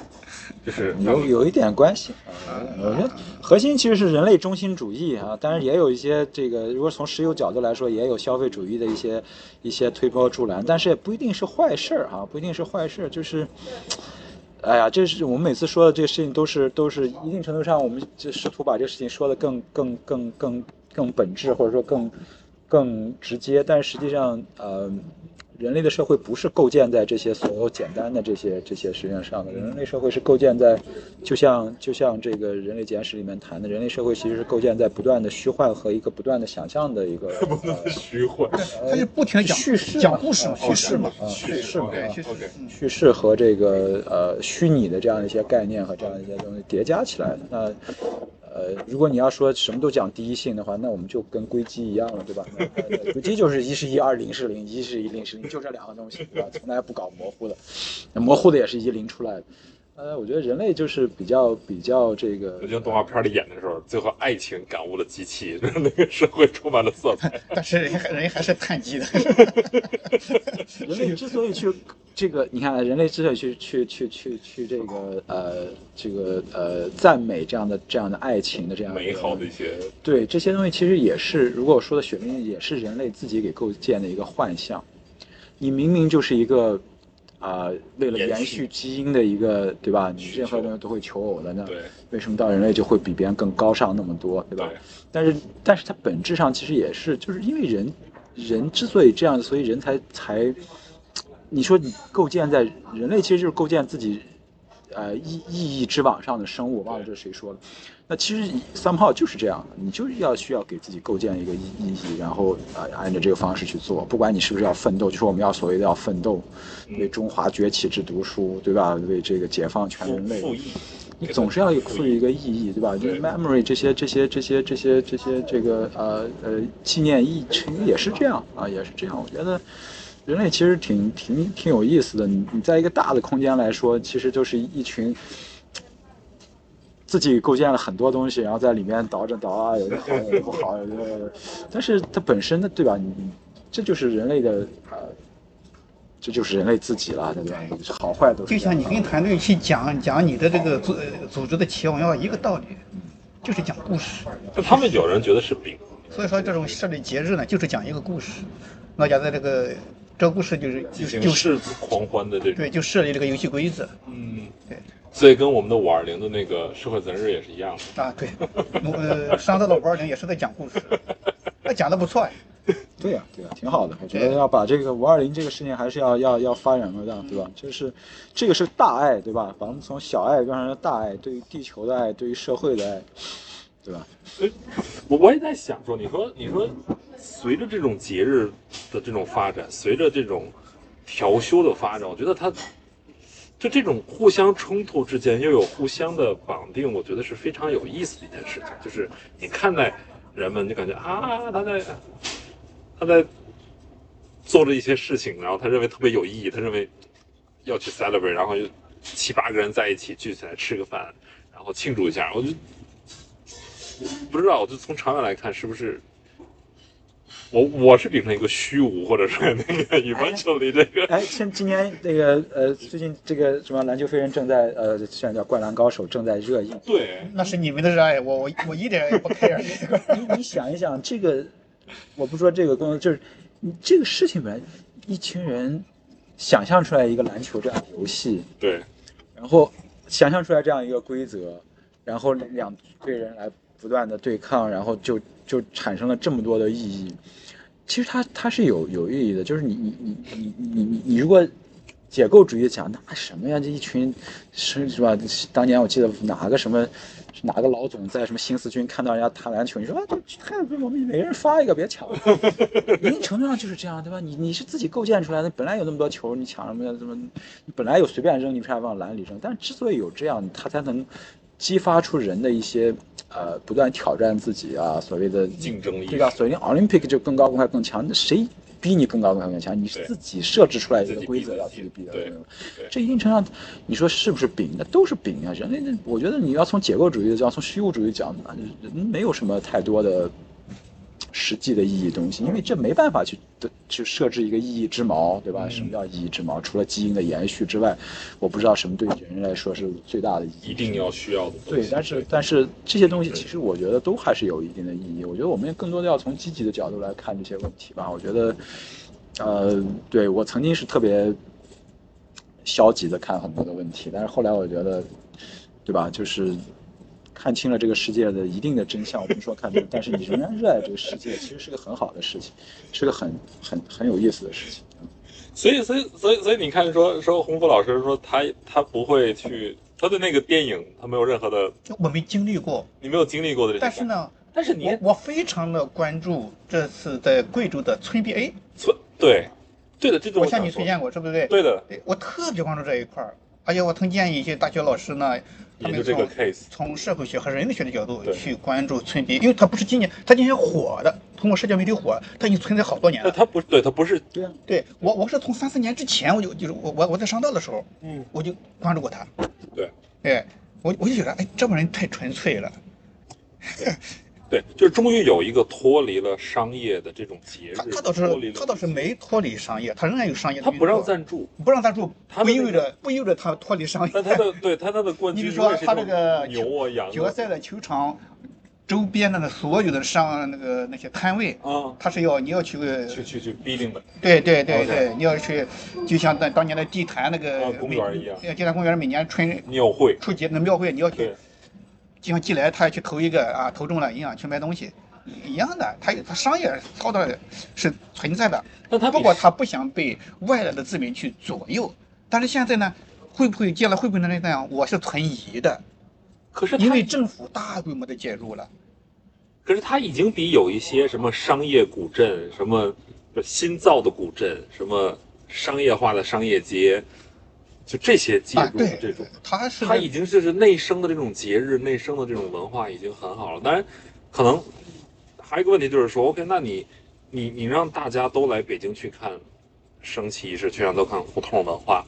就是 有有一点关系啊，我觉得核心其实是人类中心主义啊，当然也有一些这个，如果从石油角度来说，也有消费主义的一些一些推波助澜，但是也不一定是坏事儿啊，不一定是坏事儿，就是。哎呀，这是我们每次说的这个事情，都是都是一定程度上，我们就试图把这个事情说的更更更更更本质，或者说更更直接。但是实际上，呃，人类的社会不是构建在这些所有简单的这些这些实验上的，人类社会是构建在，就像就像这个《人类简史》里面谈的，人类社会其实是构建在不断的虚幻和一个不断的想象的一个 不断的虚幻。他就不停的讲叙事讲故事嘛，叙事嘛，啊叙事嘛，叙事和这个呃虚拟的这样一些概念和这样一些东西叠加起来的。那呃，如果你要说什么都讲第一性的话，那我们就跟硅基一样了，对吧？硅基就是一是一，二零是零，一是一，零是零，就这两个东西，对吧？从来不搞模糊的，模糊的也是一零出来的。呃，我觉得人类就是比较比较这个就像动画片里演的时候，最后爱情感悟了机器，那个社会充满了色彩。但是人还人还是碳基的。人类之所以去这个，你看，人类之所以去去去去去这个呃这个呃赞美这样的这样的爱情的这样美好的一些，对这些东西，其实也是，如果我说的血淋也是人类自己给构建的一个幻象。你明明就是一个啊、为了延续基因的一个，对吧？你任何求东西都会求偶的，那为什么到人类就会比别人更高尚那么多，对吧？对但是，但是它本质上其实也是，就是因为人，人之所以这样，所以人才才，你说你构建在人类其实就是构建自己，呃意意义之网上的生物，忘了这是谁说的。那其实 somehow 就是这样的，你就是要需要给自己构建一个意意义，然后呃按照这个方式去做，不管你是不是要奋斗，就是我们要所谓的要奋斗，为中华崛起之读书，对吧？为这个解放全人类，你总是要有赋予一个意义，对吧？就是 memory 这些这些这些这些这些这个呃呃纪念意义也是这样啊，也是这样。我觉得人类其实挺挺挺有意思的。你你在一个大的空间来说，其实就是一群自己构建了很多东西，然后在里面倒着倒啊，有的好，有的不好，有的，但是它本身的对吧？你这就是人类的呃。这就是人类自己了，对不对？好坏都。就像你跟团队去讲讲你的这个组组织的企业文化一个道理，就是讲故事。但他们有人觉得是饼，所以说这种设立节日呢，就是讲一个故事。那家在这个这个故事就是就是狂欢的这种，对，就设立这个游戏规则嗯，对所以跟我们的五二零的那个社会责任日也是一样的。啊，对。呃，上次的五二零也是在讲故事，那讲的不错呀。对呀、对呀、挺好的。我觉得要把这个五二零这个事情还是要要要发扬的，对吧？就是这个是大爱，对吧？把我们从小爱变成了大爱，对于地球的爱，对于社会的爱，对吧？我我也在想说，你说你说，随着这种节日的这种发展，随着这种调休的发展，我觉得它就这种互相冲突之间又有互相的绑定，我觉得是非常有意思的一件事情。就是你看待人们，就感觉啊，他在他在做着一些事情，然后他认为特别有意义，他认为要去 celebrate，然后就七八个人在一起聚起来吃个饭，然后庆祝一下。我就不知道，我就从长远来看，是不是我我是秉承一个虚无，或者说那个 eventually 这个哎，现今年那个呃，最近这个什么篮球飞人正在呃，现在叫《灌篮高手》正在热映。对那是你们的热爱，我我我一点也不 care 这个。你你想一想，这个我不说这个功能，就是你这个事情本来一群人想象出来一个篮球这样的游戏，对然后想象出来这样一个规则，然后两队人来不断的对抗，然后就就产生了这么多的意义。其实它它是有有意义的，就是你你你你你你你如果解构主义讲那什么呀，这一群是是吧？当年我记得哪个什么哪个老总在什么新四军看到人家打篮球，你说啊，这太我们每人发一个，别抢了。一定程度上就是这样，对吧？你你是自己构建出来的，本来有那么多球，你抢什么呀？怎么你本来有随便扔，你为啥往篮里扔？但之所以有这样，它才能激发出人的一些呃不断挑战自己啊，所谓的竞争意识对吧？所谓的 Olympic 就更高更快更强，那谁逼你更高更快更强？你是自己设置出来一自己逼个规则要自己逼的，这一定程度上，你说是不是饼那？都是饼啊！人类的，我觉得你要从解构主义的讲，从虚无主义讲，那人没有什么太多的实际的意义东西，因为这没办法去的去设置一个意义之矛，对吧？什么叫意义之矛？除了基因的延续之外，我不知道什么对人来说是最大的意义。一定要需要的。对，但是但是这些东西其实我觉得都还是有一定的意义。我觉得我们更多的要从积极的角度来看这些问题吧。我觉得，呃，对我曾经是特别消极的看很多的问题，但是后来我觉得，对吧？就是看清了这个世界的一定的真相。我们说看清，但是你仍然热爱这个世界，其实是个很好的事情，是个很很很有意思的事情。所以，所以，所以，所以你看说，说洪福老师说他他不会去他的那个电影，他没有任何的，我没经历过，你没有经历过的。但是，呢，但是你我非常的关注这次在贵州的村 BA，村对对的，这种我向你推荐过，是不是？对的，对，我特别关注这一块儿，而且我曾建议一些大学老师呢，他们研究这个从 case。从社会学和人类学的角度去关注村 BA，因为它不是今年，它今年火的，通过社交媒体火，它已经存在好多年了。但他不对，他不是对啊，对我，我是从三四年之前我就就是我我我在上道的时候，嗯，我就关注过他，对哎，我我就觉得，哎，这帮人太纯粹了。对，就是终于有一个脱离了商业的这种节日，他他倒是他倒是没脱离商业，他仍然有商业的他不让赞助，不让赞助，不意味着不意味着他脱离商业。但他的对他他的冠军你比如说他这个决赛的球场周边的那所有的商那个那些摊位，啊，他是要你要去去去去 bidding 的，对对对对，你要去，就像当当年的地坛那个啊公园一样每地坛公园每年春庙会，春节那庙会，你要去对，就像季来他要去投一个啊，投中了营养去卖东西，一样的，他他商业操作是存在的，但他比不过他不想被外来的资本去左右。但是现在呢，会不会接了会不会能这样？我是存疑的，可是因为政府大规模的介入了。可是它已经比有一些什么商业古镇、什么新造的古镇、什么商业化的商业街，就这些介啊，对入的这种，，他是它已经就是内生的这种节日、内生的这种文化已经很好了。当然，可能还有一个问题就是说，OK，那你你你让大家都来北京去看升旗仪式，去让都看胡同文化，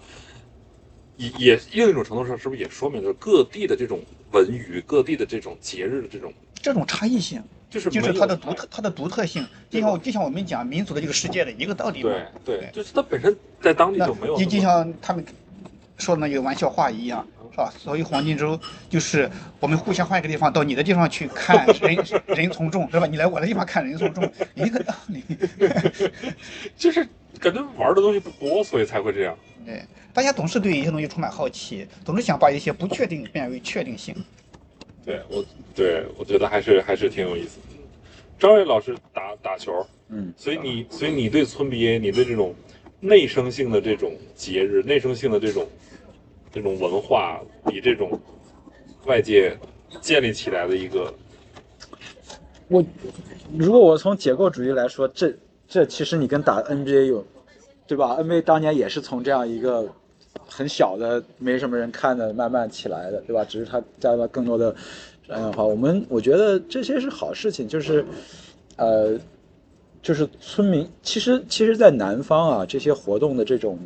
也也另一种程度上是不是也说明就是各地的这种文娱、各地的这种节日的这种，这种差异性，就是就是它的独特，它的独特性，就像就像我们讲民族的这个世界的一个道理嘛。对对，就是它本身在当地就没有就就像他们说的那个玩笑话一样，是吧？所以黄金周，就是我们互相换一个地方，到你的地方去看 人人从众，是吧？你来我的地方看人从众，一个道理。就是感觉玩的东西不多，所以才会这样。对，大家总是对一些东西充满好奇，总是想把一些不确定变为确定性。对我，对我觉得还是还是挺有意思的。张伟老师打打球，嗯，所以你所以你对村 BA，你对这种内生性的这种节日、内生性的这种这种文化，比这种外界建立起来的一个我如果我从解构主义来说，这这其实你跟打 NBA 有，对吧？NBA 当年也是从这样一个很小的、没什么人看的慢慢起来的，对吧？只是它加了更多的商业化。我们我觉得这些是好事情，就是呃，就是村民，其实其实，在南方啊，这些活动的这种，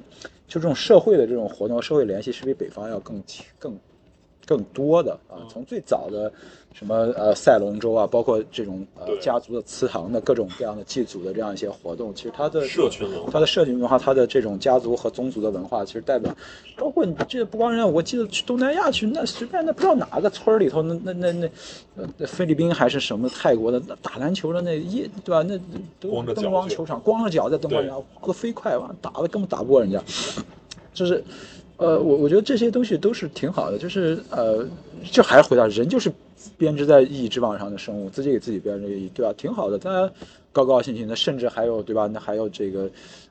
就这种社会的这种活动、社会联系，是比北方要更更更多的啊。从最早的什么呃赛龙舟啊，包括这种呃家族的祠堂的各种各样的祭祖的这样一些活动，其实它的社群文化它的社群文化，它的这种家族和宗族的文化，其实代表，包括你这不光人家，我记得去东南亚去，那随便那不知道哪个村里头，那那那那，呃，菲律宾还是什么泰国的，那打篮球的那一对吧？那都灯光球场，光着脚在灯光对下滑个飞快，完打的根本打不过人家，就是。呃，我我觉得这些东西都是挺好的，就是呃，就还是回到人就是编织在意义之网上的生物，自己给自己编织意义，对吧？挺好的，大家高高兴兴的，甚至还有对吧？那还有这个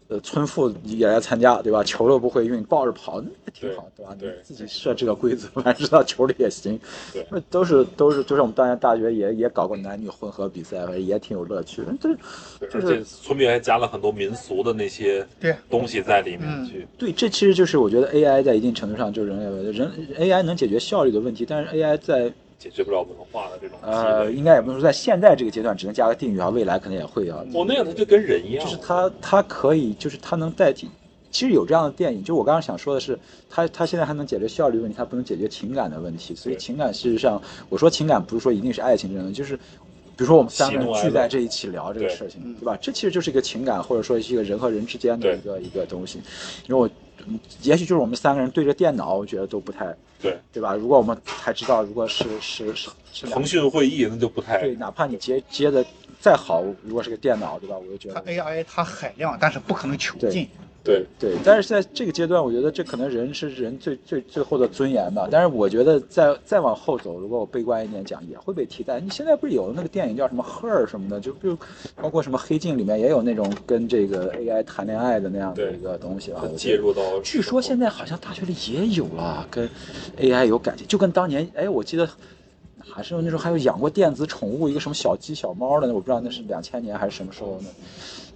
呃村妇也来参加，对吧？球都不会运，抱着跑，那挺好，对吧？对你自己设置个规则，反正知道球里也行，对那都是都是，就是我们当年大学也也搞过男女混合比赛，也挺有乐趣的。这对，就是村民还加了很多民俗的那些对东西在里面嗯去。对，这其实就是我觉得 AI 在一定程度上就是人类人 AI 能解决效率的问题，但是 AI 在解决不了文化的这种呃，应该也不能说在现在这个阶段只能加个定语啊，未来可能也会啊。哦，那样它就跟人一样，就是它它可以，就是它能代替。其实有这样的电影，就我刚刚想说的是，它它现在还能解决效率问题，它不能解决情感的问题。所以情感事实上，我说情感不是说一定是爱情这种，就是比如说我们三个人聚在这一起聊这个事情，对吧？这其实就是一个情感，或者说是一个人和人之间的一个一个东西。因为我嗯也许就是我们三个人对着电脑，我觉得都不太对对吧？如果我们才知道，如果是是是腾讯会议那就不太对，哪怕你接接的再好，如果是个电脑，对吧？我就觉得它得 AI 它海量，但是不可能囚对禁。对对。但是在这个阶段，我觉得这可能人是人最最最后的尊严吧。但是我觉得再再往后走，如果我悲观一点讲，也会被替代。你现在不是有那个电影叫什么《Her》什么的，就比如包括什么《黑镜》里面也有那种跟这个 AI 谈恋爱的那样的一个东西啊。介入到。据说现在好像大学里也有了，跟 AI 有感情，就跟当年哎，我记得还是那时候还有养过电子宠物，一个什么小鸡小猫的，我不知道那是两千年还是什么时候呢？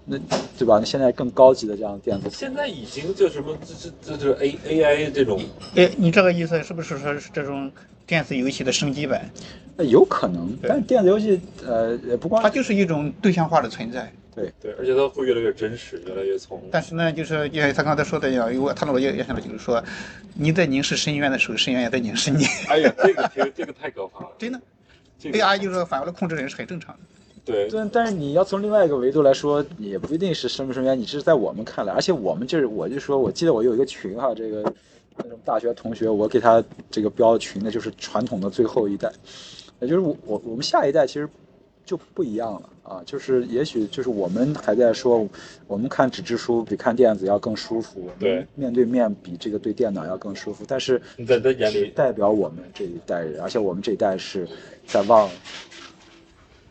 那对吧？那现在更高级的这样的电子，现在已经就什么这这这这 A A I 这种哎，你这个意思是不是说是这种电子游戏的升级版？那有可能，但是电子游戏呃也不光它就是一种对象化的存在。对对，而且它会越来越真实，越来越从但是呢，就是像他刚才说的一样，因为他的逻辑也想到就是说，你在凝视深渊的时候，深渊也在凝视你。哎呀，这个挺这个太可怕了，真的这个，AI 就是反过来控制人是很正常的。对但但是你要从另外一个维度来说，也不一定是深不深渊，你是在我们看来，而且我们就是，我就说，我记得我有一个群哈，这个那种大学同学，我给他这个标的群的，就是传统的最后一代，也就是我我我们下一代其实就不一样了啊，就是也许就是我们还在说，我们看纸质书比看电子要更舒服，我们对面对面比这个对电脑要更舒服，但是你在他眼里，代表我们这一代人，而且我们这一代是在望。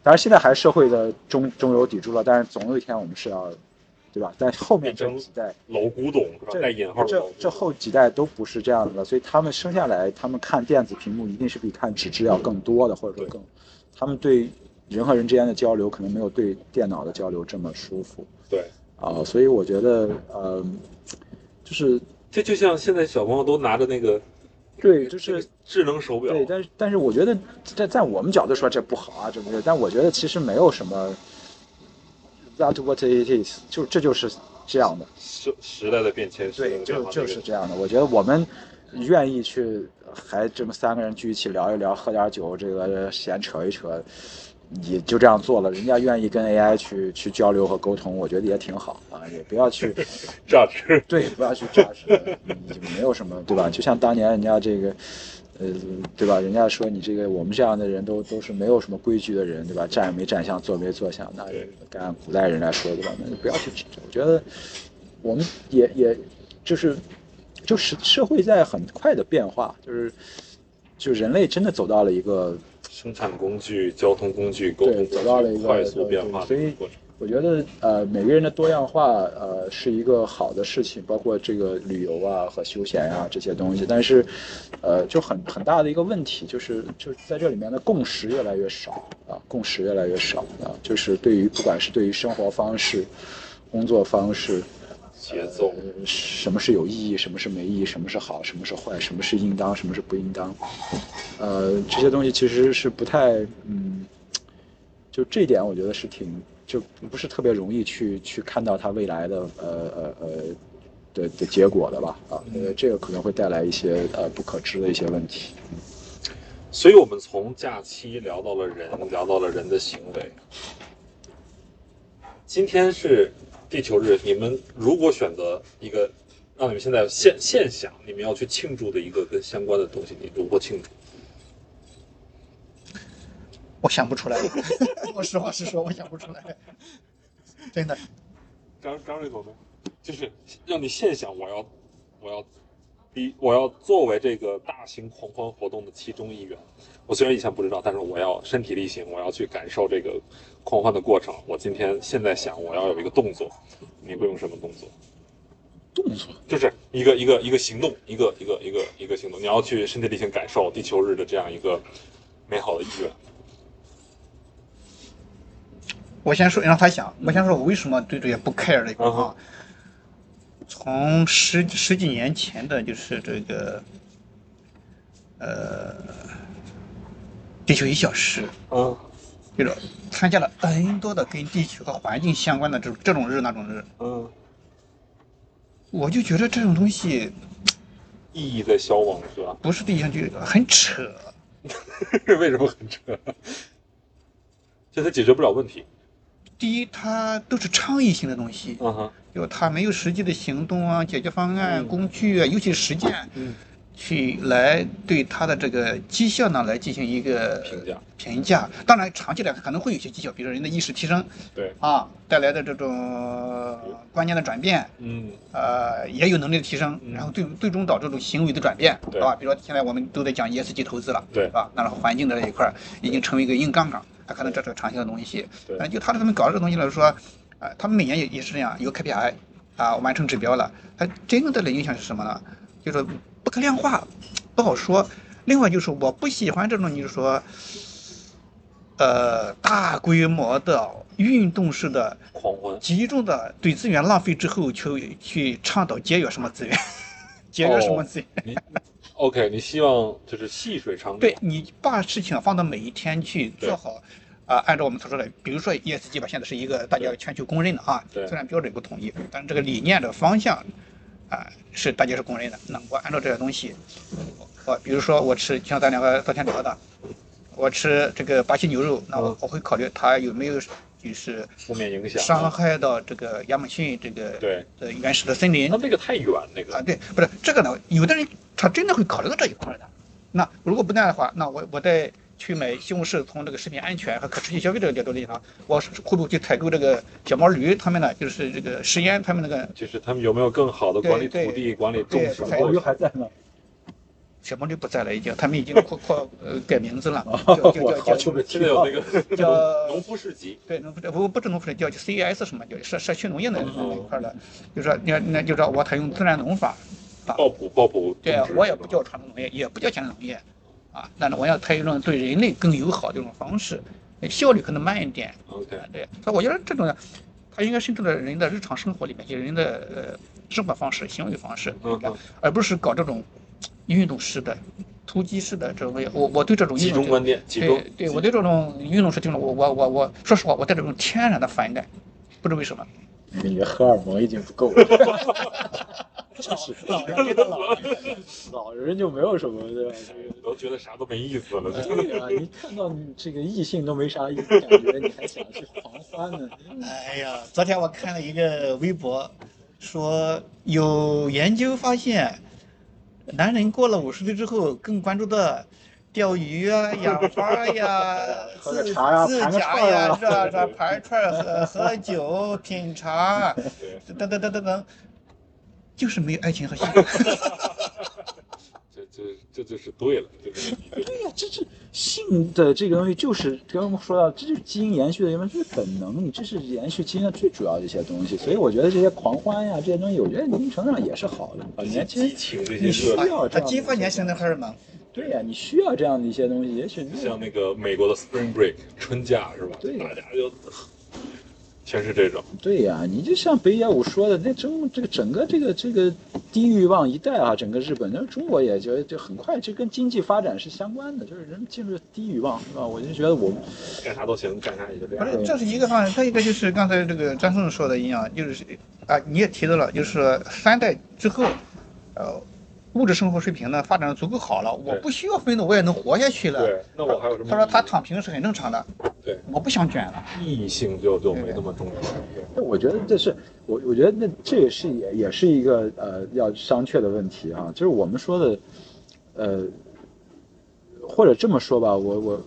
当然，现在还是社会的中中流砥柱了，但是总有一天我们是要，对吧？但后面这几代，老古董是吧？这带引号这这后几代都不是这样的，所以他们生下来，他们看电子屏幕一定是比看纸质要更多的，或者说更，他们对人和人之间的交流可能没有对电脑的交流这么舒服对，啊，所以我觉得，呃，就是这就像现在小朋友都拿着那个对，就是智能手表，对，但是但是我觉得在在我们角度说这不好啊，这不是？但我觉得其实没有什么，that what it is，就这就是这样的，时时代的变迁，对，就就是这样的。我觉得我们愿意去还这么三个人聚一起聊一聊，喝点酒，这个闲扯一扯，也就这样做了。人家愿意跟 AI 去去交流和沟通，我觉得也挺好啊，也不要去。榨汁，对，不要去炸实，嗯没有什么，对吧？就像当年人家这个，呃，对吧？人家说你这个我们这样的人都都是没有什么规矩的人，对吧？站没站相，坐没坐相，那对该按古代人来说，对吧？那就不要去。我觉得我们也也就是就是社会在很快的变化，就是就人类真的走到了一个生产工具、交通工具、沟对通工具走到了一个快速变化所以。我觉得呃，每个人的多样化呃是一个好的事情，包括这个旅游啊和休闲啊这些东西。但是，呃，就很很大的一个问题就是，就是在这里面的共识越来越少啊，共识越来越少啊，就是对于不管是对于生活方式、工作方式。节奏，什么是有意义，什么是没意义，什么是好，什么是坏，什么是应当，什么是不应当，呃，这些东西其实是不太，嗯，就这一点我觉得是挺就不是特别容易去去看到它未来的呃呃呃的的结果的吧啊，呃这个可能会带来一些呃不可知的一些问题。所以我们从假期聊到了人，聊到了人的行为。今天是地球日，你们如果选择一个让你们现在现现想你们要去庆祝的一个跟相关的东西，你如何庆祝？我想不出来，我实话实说，我想不出来，真的。张张瑞总呢？就是让你现想，我要我要第我要作为这个大型狂欢活动的其中一员。我虽然以前不知道，但是我要身体力行，我要去感受这个狂欢的过程。我今天现在想，我要有一个动作，你会用什么动作？动作就是一个一个一个行动，一个一个一个一个行动，你要去身体力行感受地球日的这样一个美好的意愿。我先说让他想，我先说我为什么对这些不 care 这个嗯哼啊？从十十几年前的就是这个，呃，地球一小时，嗯。就是参加了 N 多的跟地球和环境相关的这种这种日那种日，嗯，我就觉得这种东西意义在消亡是吧？不是地球就很扯。为什么很扯？这它解决不了问题。第一，它都是倡议性的东西，嗯哼，就它没有实际的行动啊、解决方案、嗯。工具啊，尤其是实践，嗯，去来对它的这个绩效呢来进行一个评价。评价。当然，长期来看可能会有些绩效，比如说人的意识提升。对，啊带来的这种观念的转变，嗯。呃，也有能力的提升，嗯。然后最最终导致这种行为的转变，对。吧，比如说现在我们都在讲 ESG 投资了，对。是吧？那然后环境的这一块已经成为一个硬杠杠，它可能这是个长期的东西。对。呃，就他他们搞这个东西来说，呃，他们每年也也是这样，有 KPI 啊，完成指标了，它真正带来影响是什么呢？就是不可量化，不好说。另外就是我不喜欢这种，就是说，呃，大规模的运动式的狂欢。集中的对资源浪费之后，去去倡导节约什么资源，节约什么资源。你 OK，你希望就是细水长流。对你把事情放到每一天去做好，啊、按照我们所说的，比如说 ESG 吧，现在是一个大家全球公认的啊，对虽然标准不统一，但是这个理念的方向，啊、是大家是公认的。那我按照这些东西，我比如说我吃，像咱两个昨天聊的，我吃这个巴西牛肉，那我嗯我会考虑它有没有就是负面影响。伤害到这个亚马逊这个对呃原始的森林那这个太远，那个啊，个对，不是这个呢，有的人他真的会考虑到这一块的。那如果不那样的话，那我我再去买西红柿，从这个食品安全和可持续消费这个角度来讲，我是会不会去采购这个小毛驴他们呢？就是这个食盐他们那个就是他们有没有更好的管理土地、管理种植小毛驴？还在呢。小毛驴不在了，已经他们已经扩扩呃改名字了，叫叫我叫叫好久没现在有那个叫农夫市集，对农夫不不是农夫市集叫 CES 什么叫社社区农业那嗯那一块儿的，就是说那那就是说我采用自然农法，抱朴抱朴对种植我也不叫传统农业，也不叫现代农业，啊，但是我要采用一种对人类更友好的一种方式，效率可能慢一点，OK，啊，对，所以我觉得这种呢，它应该渗透到人的日常生活里面，就是人的呃生活方式、行为方式，嗯哼而不是搞这种运动式的、突击式的这种。我我对这种运动集中观点，集中对对，我对这种运动式运动，我我我我说实话，我带这种天然的反感，不知为什么。你的荷尔蒙已经不够了，真是老人老人，老人就没有什么对吧？都觉得啥都没意思了。对啊，你看到这个异性都没啥意思感觉，你还想去狂欢呢？哎呀，昨天我看了一个微博，说有研究发现，男人过了五十岁之后更关注的钓鱼啊、养花呀、喝茶呀自盘个驾呀，串呀是吧？是吧？盘串儿喝喝酒、品茶，对，等等等等等，就是没有爱情和幸福。这这这就是对了，对不对对呀、这这性的这个东西，就是刚刚我们说到，这就是基因延续的，因为这是本能，你这是延续基因的最主要的一些东西。所以我觉得这些狂欢呀，这些东西，我觉得一定程度上也是好的啊。年轻激，情你需，要这样的它激发年轻人的荷尔蒙。对呀、你需要这样的一些东西，也许你像那个美国的 Spring Break 春假是吧？对大家就全是这种。对呀，你就像北野武说的，那中这个整个这个这个低欲望一代啊，整个日本，那中国也就就很快，这跟经济发展是相关的，就是人进入低欲望，是吧？我就觉得我干啥都行，干啥也就这样。不是，这是一个方面，再一个就是刚才这个张松说的一样，就是啊，你也提到了，就是三代之后，呃，物质生活水平呢发展的足够好了，我不需要奋斗，我也能活下去了。对，那我还有什么？他说他躺平是很正常的，对我不想卷了。意义性就就没那么重要。那我觉得这是我，我觉得那这也是也也是一个呃要商榷的问题啊、就是我们说的，呃，或者这么说吧，我我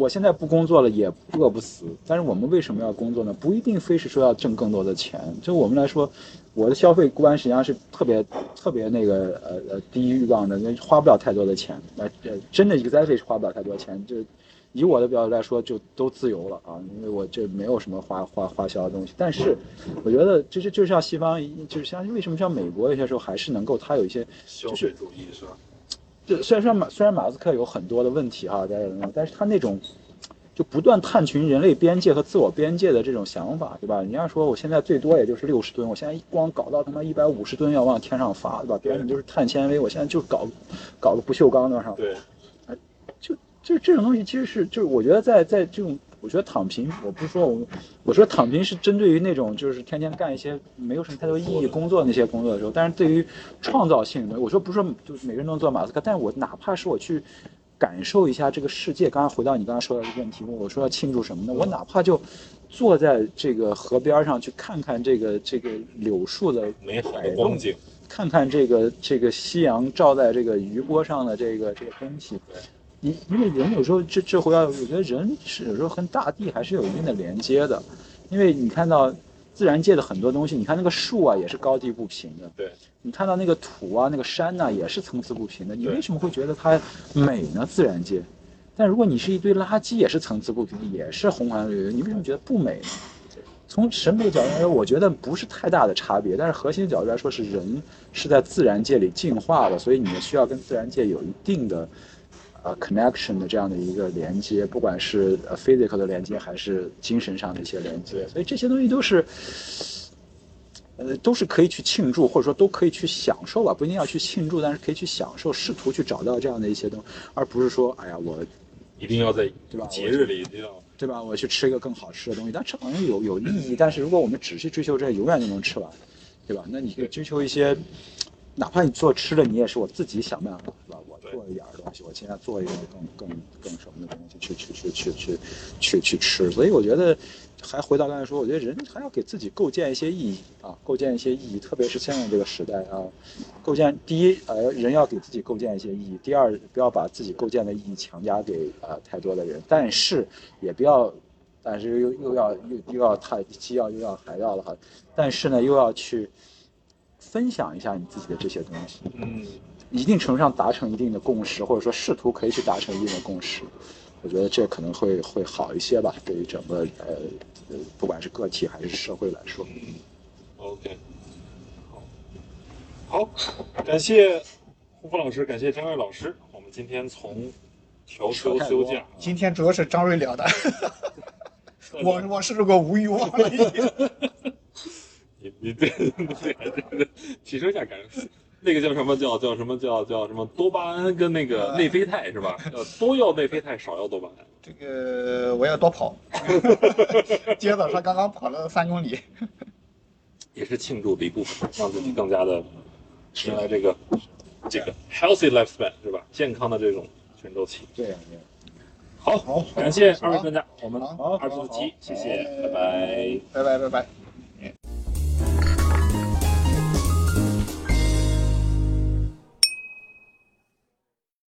我现在不工作了也饿不死，但是我们为什么要工作呢？不一定非是说要挣更多的钱，就我们来说，我的消费观实际上是特别特别那个呃呃低欲望的，那花不了太多的钱，呃呃真的 exactly 是花不了太多钱，就以我的表达来说，就都自由了啊，因为我这没有什么花花花销的东西。但是，我觉得这是就像西方，就是像为什么像美国有些时候还是能够，它有一些消费主义是吧？虽然说马虽然马斯克有很多的问题哈，在但是他那种就不断探寻人类边界和自我边界的这种想法，对吧？人家说我现在最多也就是六十吨，我现在一光搞到他妈一百五十吨要往天上发，对吧？别人就是碳纤维，我现在就搞搞个不锈钢的上对，就就这种东西，其实是就是我觉得在在这种，我觉得躺平，我不是说我我说躺平是针对于那种就是天天干一些没有什么太多意义工作那些工作的时候，但是对于创造性的，我说不是说就是每个人都能做马斯克，但是我哪怕是我去感受一下这个世界，刚刚回到你刚刚说的这个问题，我说要庆祝什么呢？我哪怕就坐在这个河边上去看看这个这个柳树的美好的光景。看看这个这个夕阳照在这个余波上的这个这个东西，因因为人有时候这这回要，我觉得人是有时候跟大地还是有一定的连接的，因为你看到自然界的很多东西，你看那个树啊也是高低不平的，对，你看到那个土啊那个山呐、也是层次不平的，你为什么会觉得它美呢？自然界，但如果你是一堆垃圾，也是层次不平，也是红黄绿绿，你为什么觉得不美呢？从审美角度来说，我觉得不是太大的差别，但是核心角度来说是人是在自然界里进化的，所以你们需要跟自然界有一定的呃 connection 的这样的一个连接，不管是呃 physical 的连接还是精神上的一些连接，所以这些东西都是。呃，都是可以去庆祝，或者说都可以去享受吧，不一定要去庆祝，但是可以去享受，试图去找到这样的一些东西，而不是说，哎呀，我一定要在对吧节日里一定要对吧？我去吃一个更好吃的东西，但吃好像有有意义。但是如果我们只是追求这，永远都能吃完，对吧？那你可以追求一些，哪怕你做吃的，你也是我自己想办法，是吧？做一点儿东西，我尽量做一个更更更什么的东西去去去去去去去吃。所以我觉得，还回到刚才说，我觉得人还要给自己构建一些意义啊，构建一些意义，特别是现在这个时代啊，构建第一，呃，人要给自己构建一些意义；第二，不要把自己构建的意义强加给呃太多的人，但是也不要，但是又又要又又要太既要又要还要了哈，但是呢又要去分享一下你自己的这些东西，嗯，一定程度上达成一定的共识，或者说试图可以去达成一定的共识，我觉得这可能会会好一些吧，对于整个呃呃不管是个体还是社会来说。OK，好，好，感谢胡福老师，感谢张瑞老师。我们今天从调休休假，今天主要是张瑞聊的，我我是个无欲望了已经。你你对对对，提升一下感受。那个叫什么叫叫什么叫叫什么多巴胺跟那个内啡肽是吧？要多要内啡肽，少要多巴胺。这个我要多跑，今天早上刚刚跑了三公里。也是庆祝的一部分，让自己更加的迎来这个这个 healthy lifespan 是吧？健康的这种全周期。对呀、对呀好，好感谢二位专家，我们好二十四期，谢谢，拜拜。拜拜拜拜。